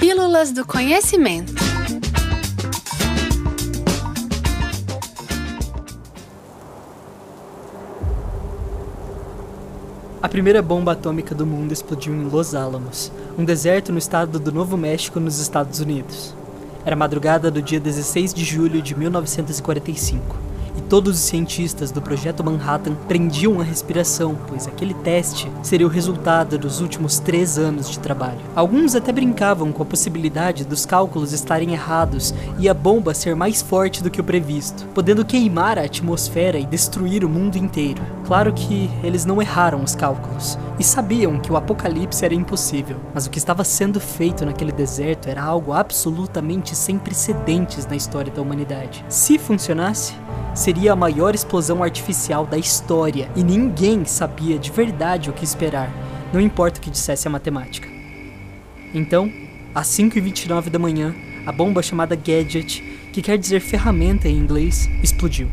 Pílulas do Conhecimento. A primeira bomba atômica do mundo explodiu em Los Alamos, um deserto no estado do Novo México, nos Estados Unidos. Era madrugada do dia 16 de julho de 1945 todos os cientistas do projeto Manhattan prendiam a respiração, pois aquele teste seria o resultado dos últimos três anos de trabalho. Alguns até brincavam com a possibilidade dos cálculos estarem errados e a bomba ser mais forte do que o previsto, podendo queimar a atmosfera e destruir o mundo inteiro. Claro que eles não erraram os cálculos e sabiam que o apocalipse era impossível, mas o que estava sendo feito naquele deserto era algo absolutamente sem precedentes na história da humanidade. Se funcionasse, seria a maior explosão artificial da história e ninguém sabia de verdade o que esperar, não importa o que dissesse a matemática. Então, às 5h29 da manhã, a bomba chamada Gadget, que quer dizer ferramenta em inglês, explodiu.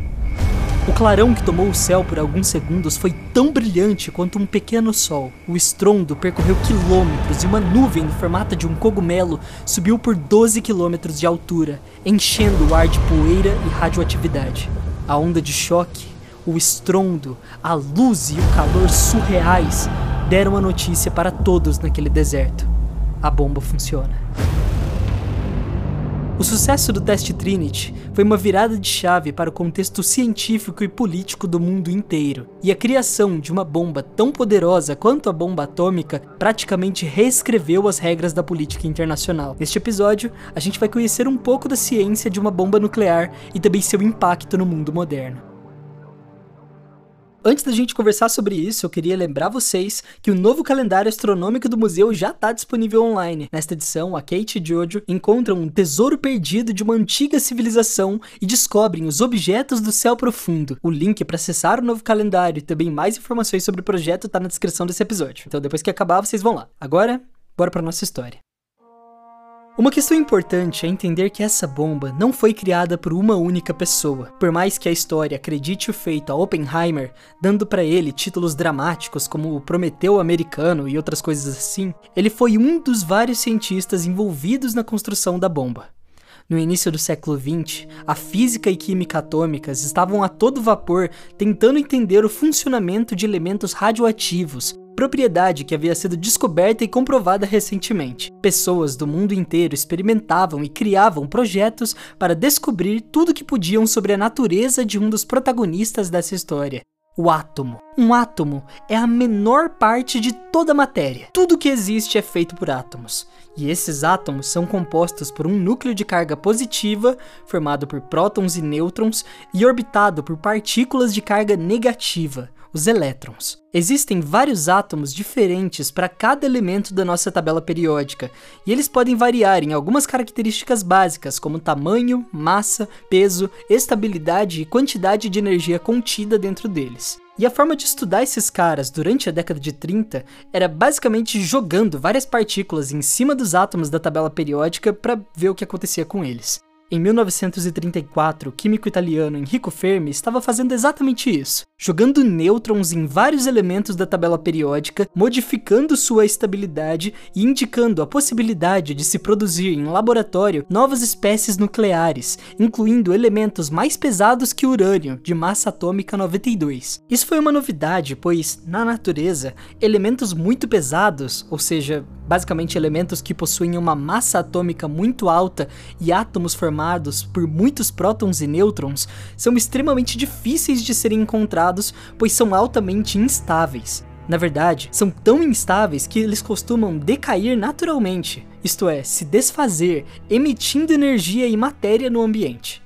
O clarão que tomou o céu por alguns segundos foi tão brilhante quanto um pequeno sol. O estrondo percorreu quilômetros e uma nuvem no formato de um cogumelo subiu por 12 quilômetros de altura, enchendo o ar de poeira e radioatividade. A onda de choque, o estrondo, a luz e o calor surreais deram a notícia para todos naquele deserto. A bomba funciona. O sucesso do teste Trinity foi uma virada de chave para o contexto científico e político do mundo inteiro, e a criação de uma bomba tão poderosa quanto a bomba atômica praticamente reescreveu as regras da política internacional. Neste episódio, a gente vai conhecer um pouco da ciência de uma bomba nuclear e também seu impacto no mundo moderno. Antes da gente conversar sobre isso, eu queria lembrar vocês que o novo calendário astronômico do museu já está disponível online. Nesta edição, a Kate e Jojo encontram um tesouro perdido de uma antiga civilização e descobrem os objetos do céu profundo. O link para acessar o novo calendário e também mais informações sobre o projeto está na descrição desse episódio. Então depois que acabar, vocês vão lá. Agora, bora para nossa história. Uma questão importante é entender que essa bomba não foi criada por uma única pessoa. Por mais que a história acredite o feito a Oppenheimer, dando para ele títulos dramáticos como o Prometeu Americano e outras coisas assim, ele foi um dos vários cientistas envolvidos na construção da bomba. No início do século XX, a física e química atômicas estavam a todo vapor tentando entender o funcionamento de elementos radioativos, propriedade que havia sido descoberta e comprovada recentemente. Pessoas do mundo inteiro experimentavam e criavam projetos para descobrir tudo que podiam sobre a natureza de um dos protagonistas dessa história. O átomo. Um átomo é a menor parte de toda a matéria. Tudo que existe é feito por átomos. E esses átomos são compostos por um núcleo de carga positiva, formado por prótons e nêutrons, e orbitado por partículas de carga negativa, os elétrons. Existem vários átomos diferentes para cada elemento da nossa tabela periódica, e eles podem variar em algumas características básicas, como tamanho, massa, peso, estabilidade e quantidade de energia contida dentro deles. E a forma de estudar esses caras durante a década de 30 era basicamente jogando várias partículas em cima dos átomos da tabela periódica para ver o que acontecia com eles. Em 1934, o químico italiano Enrico Fermi estava fazendo exatamente isso, jogando nêutrons em vários elementos da tabela periódica, modificando sua estabilidade e indicando a possibilidade de se produzir em laboratório novas espécies nucleares, incluindo elementos mais pesados que urânio, de massa atômica 92. Isso foi uma novidade, pois, na natureza, elementos muito pesados, ou seja, basicamente elementos que possuem uma massa atômica muito alta e átomos formados por muitos prótons e nêutrons, são extremamente difíceis de serem encontrados, pois são altamente instáveis. Na verdade, são tão instáveis que eles costumam decair naturalmente, isto é, se desfazer, emitindo energia e matéria no ambiente.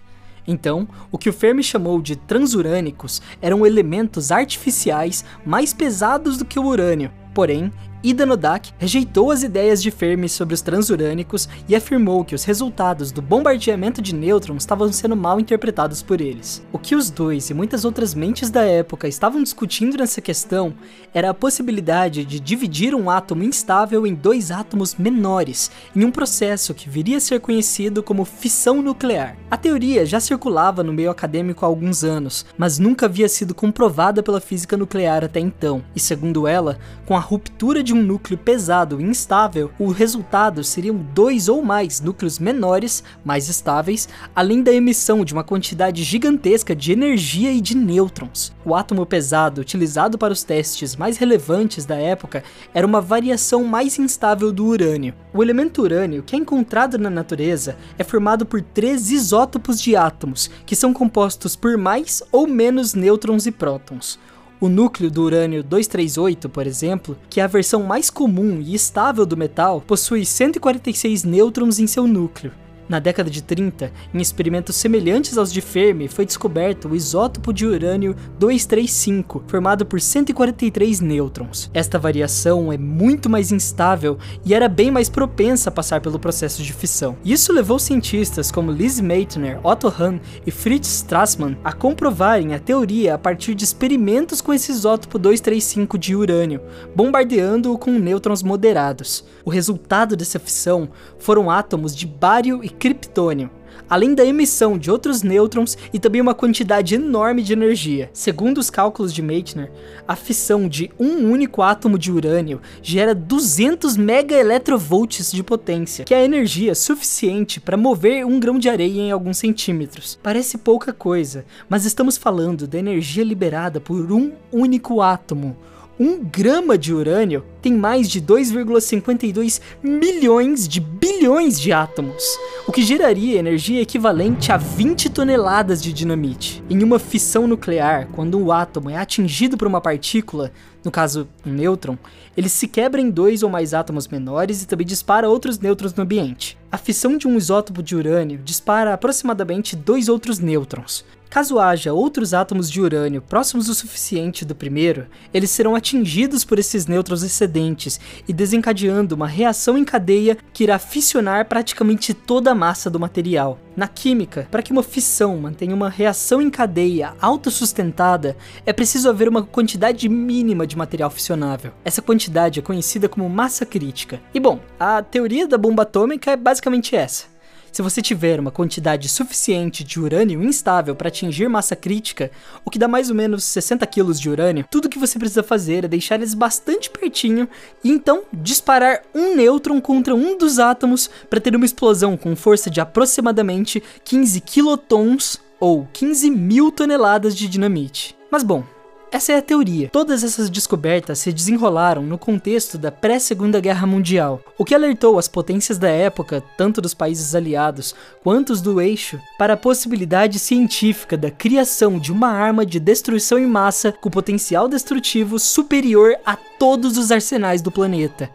Então, o que o Fermi chamou de transurânicos eram elementos artificiais mais pesados do que o urânio, porém Ida Nodak rejeitou as ideias de Fermi sobre os transurânicos e afirmou que os resultados do bombardeamento de nêutrons estavam sendo mal interpretados por eles. O que os dois e muitas outras mentes da época estavam discutindo nessa questão era a possibilidade de dividir um átomo instável em dois átomos menores, em um processo que viria a ser conhecido como fissão nuclear. A teoria já circulava no meio acadêmico há alguns anos, mas nunca havia sido comprovada pela física nuclear até então, e segundo ela, com a ruptura de de um núcleo pesado e instável, o resultado seriam dois ou mais núcleos menores, mais estáveis, além da emissão de uma quantidade gigantesca de energia e de nêutrons. O átomo pesado utilizado para os testes mais relevantes da época era uma variação mais instável do urânio. O elemento urânio, que é encontrado na natureza, é formado por três isótopos de átomos, que são compostos por mais ou menos nêutrons e prótons. O núcleo do urânio 238, por exemplo, que é a versão mais comum e estável do metal, possui 146 nêutrons em seu núcleo. Na década de 30, em experimentos semelhantes aos de Fermi, foi descoberto o isótopo de urânio 235, formado por 143 nêutrons. Esta variação é muito mais instável e era bem mais propensa a passar pelo processo de fissão. Isso levou cientistas como Liz Meitner, Otto Hahn e Fritz Strassmann a comprovarem a teoria a partir de experimentos com esse isótopo 235 de urânio, bombardeando-o com nêutrons moderados. O resultado dessa fissão foram átomos de bário e criptônio, além da emissão de outros nêutrons e também uma quantidade enorme de energia. Segundo os cálculos de Meitner, a fissão de um único átomo de urânio gera 200 megaelectrovolts de potência, que é a energia suficiente para mover um grão de areia em alguns centímetros. Parece pouca coisa, mas estamos falando da energia liberada por um único átomo. Um grama de urânio tem mais de 2,52 milhões de bilhões de átomos, o que geraria energia equivalente a 20 toneladas de dinamite. Em uma fissão nuclear, quando um átomo é atingido por uma partícula, no caso um nêutron, ele se quebra em dois ou mais átomos menores e também dispara outros nêutrons no ambiente. A fissão de um isótopo de urânio dispara aproximadamente dois outros nêutrons, Caso haja outros átomos de urânio próximos o suficiente do primeiro, eles serão atingidos por esses nêutrons excedentes e desencadeando uma reação em cadeia que irá fissionar praticamente toda a massa do material. Na química, para que uma fissão mantenha uma reação em cadeia autossustentada, é preciso haver uma quantidade mínima de material fissionável. Essa quantidade é conhecida como massa crítica. E bom, a teoria da bomba atômica é basicamente essa. Se você tiver uma quantidade suficiente de urânio instável para atingir massa crítica, o que dá mais ou menos 60 kg de urânio, tudo que você precisa fazer é deixar eles bastante pertinho e então disparar um nêutron contra um dos átomos para ter uma explosão com força de aproximadamente 15 quilotons ou 15 mil toneladas de dinamite. Mas bom, essa é a teoria. Todas essas descobertas se desenrolaram no contexto da pré-Segunda Guerra Mundial, o que alertou as potências da época, tanto dos países aliados quanto os do eixo, para a possibilidade científica da criação de uma arma de destruição em massa com potencial destrutivo superior a todos os arsenais do planeta.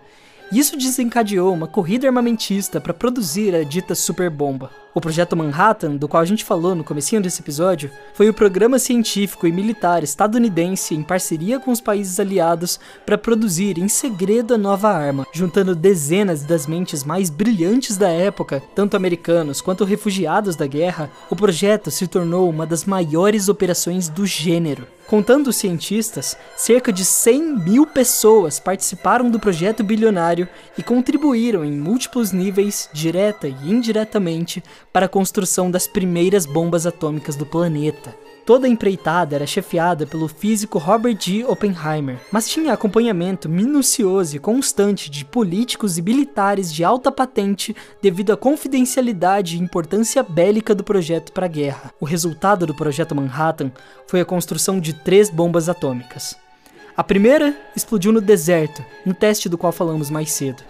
Isso desencadeou uma corrida armamentista para produzir a dita superbomba. O projeto Manhattan, do qual a gente falou no comecinho desse episódio, foi o programa científico e militar estadunidense em parceria com os países aliados para produzir em segredo a nova arma, juntando dezenas das mentes mais brilhantes da época, tanto americanos quanto refugiados da guerra. O projeto se tornou uma das maiores operações do gênero. Contando os cientistas, cerca de 100 mil pessoas participaram do projeto bilionário e contribuíram em múltiplos níveis, direta e indiretamente, para a construção das primeiras bombas atômicas do planeta. Toda a empreitada era chefiada pelo físico Robert G. Oppenheimer, mas tinha acompanhamento minucioso e constante de políticos e militares de alta patente devido à confidencialidade e importância bélica do projeto para a guerra. O resultado do projeto Manhattan foi a construção de três bombas atômicas. A primeira explodiu no deserto, no teste do qual falamos mais cedo.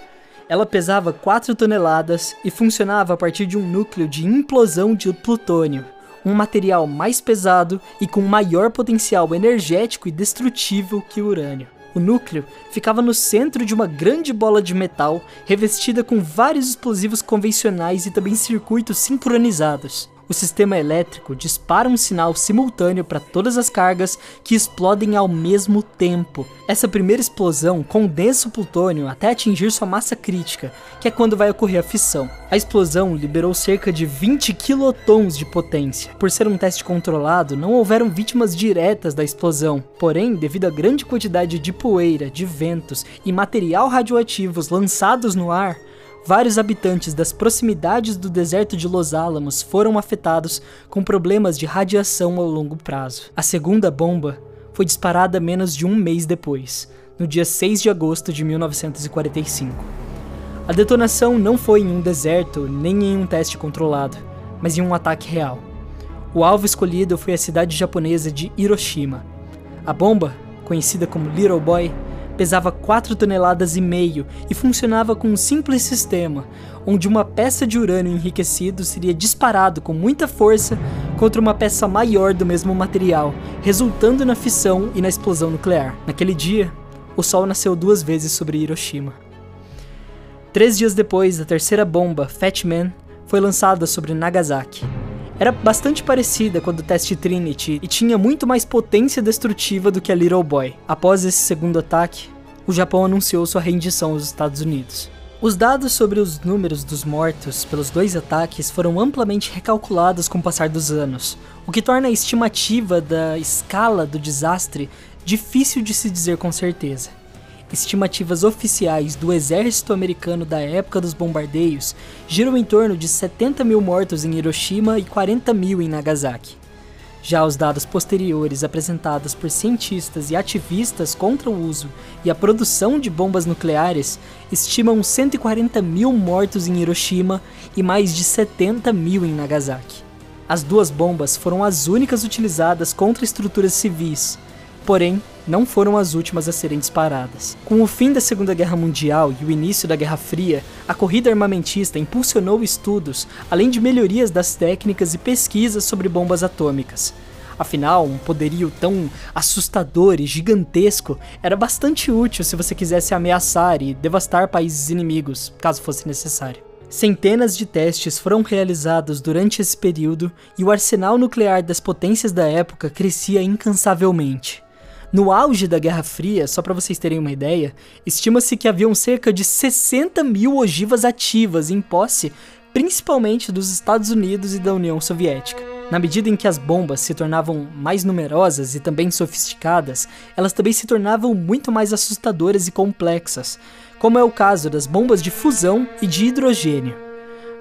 Ela pesava 4 toneladas e funcionava a partir de um núcleo de implosão de plutônio, um material mais pesado e com maior potencial energético e destrutível que o urânio. O núcleo ficava no centro de uma grande bola de metal revestida com vários explosivos convencionais e também circuitos sincronizados o sistema elétrico dispara um sinal simultâneo para todas as cargas que explodem ao mesmo tempo. Essa primeira explosão condensa o plutônio até atingir sua massa crítica, que é quando vai ocorrer a fissão. A explosão liberou cerca de 20 quilotons de potência. Por ser um teste controlado, não houveram vítimas diretas da explosão, porém, devido à grande quantidade de poeira, de ventos e material radioativos lançados no ar, vários habitantes das proximidades do deserto de Los Alamos foram afetados com problemas de radiação ao longo prazo. A segunda bomba foi disparada menos de um mês depois, no dia 6 de agosto de 1945. A detonação não foi em um deserto nem em um teste controlado, mas em um ataque real. O alvo escolhido foi a cidade japonesa de Hiroshima. A bomba, conhecida como Little Boy, pesava 4 toneladas e meio e funcionava com um simples sistema, onde uma peça de urânio enriquecido seria disparado com muita força contra uma peça maior do mesmo material, resultando na fissão e na explosão nuclear. Naquele dia, o Sol nasceu duas vezes sobre Hiroshima. Três dias depois, a terceira bomba, Fat Man, foi lançada sobre Nagasaki. Era bastante parecida com a do teste Trinity e tinha muito mais potência destrutiva do que a Little Boy. Após esse segundo ataque, o Japão anunciou sua rendição aos Estados Unidos. Os dados sobre os números dos mortos pelos dois ataques foram amplamente recalculados com o passar dos anos, o que torna a estimativa da escala do desastre difícil de se dizer com certeza. Estimativas oficiais do exército americano da época dos bombardeios giram em torno de 70 mil mortos em Hiroshima e 40 mil em Nagasaki. Já os dados posteriores apresentados por cientistas e ativistas contra o uso e a produção de bombas nucleares estimam 140 mil mortos em Hiroshima e mais de 70 mil em Nagasaki. As duas bombas foram as únicas utilizadas contra estruturas civis, porém, não foram as últimas a serem disparadas. Com o fim da Segunda Guerra Mundial e o início da Guerra Fria, a corrida armamentista impulsionou estudos, além de melhorias das técnicas e pesquisas sobre bombas atômicas. Afinal, um poderio tão assustador e gigantesco era bastante útil se você quisesse ameaçar e devastar países inimigos, caso fosse necessário. Centenas de testes foram realizados durante esse período e o arsenal nuclear das potências da época crescia incansavelmente. No auge da Guerra Fria, só para vocês terem uma ideia, estima-se que haviam cerca de 60 mil ogivas ativas em posse, principalmente dos Estados Unidos e da União Soviética. Na medida em que as bombas se tornavam mais numerosas e também sofisticadas, elas também se tornavam muito mais assustadoras e complexas, como é o caso das bombas de fusão e de hidrogênio.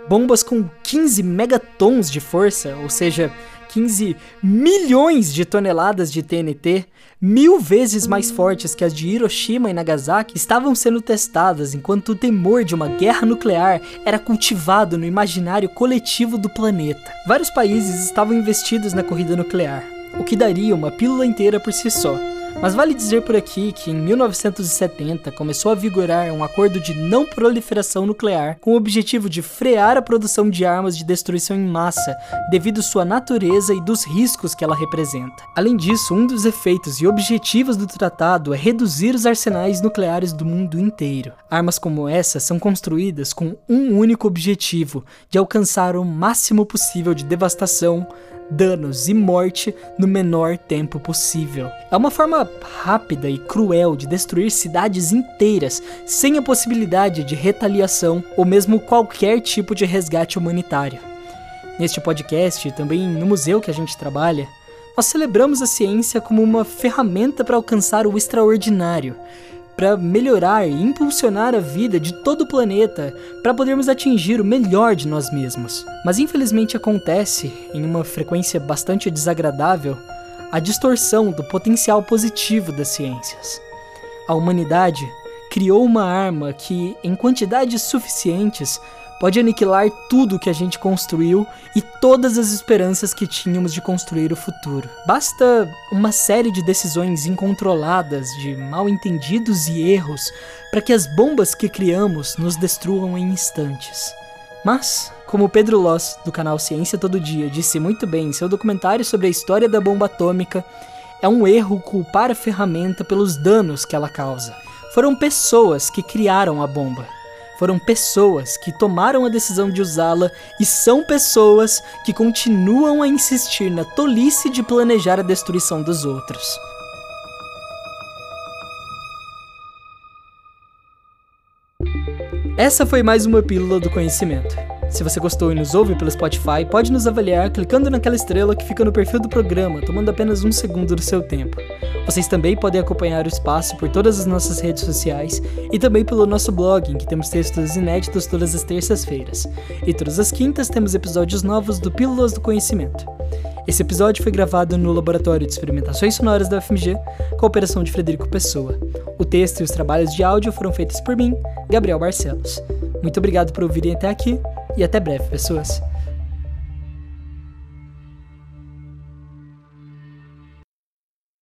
Bombas com 15 megatons de força, ou seja, 15 milhões de toneladas de TNT, mil vezes mais fortes que as de Hiroshima e Nagasaki, estavam sendo testadas enquanto o temor de uma guerra nuclear era cultivado no imaginário coletivo do planeta. Vários países estavam investidos na corrida nuclear, o que daria uma pílula inteira por si só. Mas vale dizer por aqui que em 1970 começou a vigorar um acordo de não proliferação nuclear com o objetivo de frear a produção de armas de destruição em massa, devido sua natureza e dos riscos que ela representa. Além disso, um dos efeitos e objetivos do tratado é reduzir os arsenais nucleares do mundo inteiro. Armas como essa são construídas com um único objetivo, de alcançar o máximo possível de devastação, danos e morte no menor tempo possível. É uma forma rápida e cruel de destruir cidades inteiras sem a possibilidade de retaliação ou mesmo qualquer tipo de resgate humanitário. Neste podcast e também no museu que a gente trabalha, nós celebramos a ciência como uma ferramenta para alcançar o extraordinário, para melhorar e impulsionar a vida de todo o planeta, para podermos atingir o melhor de nós mesmos. Mas infelizmente acontece, em uma frequência bastante desagradável, a distorção do potencial positivo das ciências. A humanidade criou uma arma que, em quantidades suficientes, pode aniquilar tudo que a gente construiu e todas as esperanças que tínhamos de construir o futuro. Basta uma série de decisões incontroladas, de mal entendidos e erros, para que as bombas que criamos nos destruam em instantes. Mas, como Pedro Loss, do canal Ciência Todo Dia, disse muito bem em seu documentário sobre a história da bomba atômica, é um erro culpar a ferramenta pelos danos que ela causa. Foram pessoas que criaram a bomba foram pessoas que tomaram a decisão de usá-la e são pessoas que continuam a insistir na tolice de planejar a destruição dos outros. Essa foi mais uma pílula do conhecimento. Se você gostou e nos ouve pelo Spotify, pode nos avaliar clicando naquela estrela que fica no perfil do programa, tomando apenas um segundo do seu tempo. Vocês também podem acompanhar o espaço por todas as nossas redes sociais e também pelo nosso blog, em que temos textos inéditos todas as terças-feiras. E todas as quintas temos episódios novos do Pílulas do Conhecimento. Esse episódio foi gravado no Laboratório de Experimentações Sonoras da UFMG, com a operação de Frederico Pessoa. O texto e os trabalhos de áudio foram feitos por mim, Gabriel Barcelos. Muito obrigado por ouvirem até aqui e até breve, pessoas.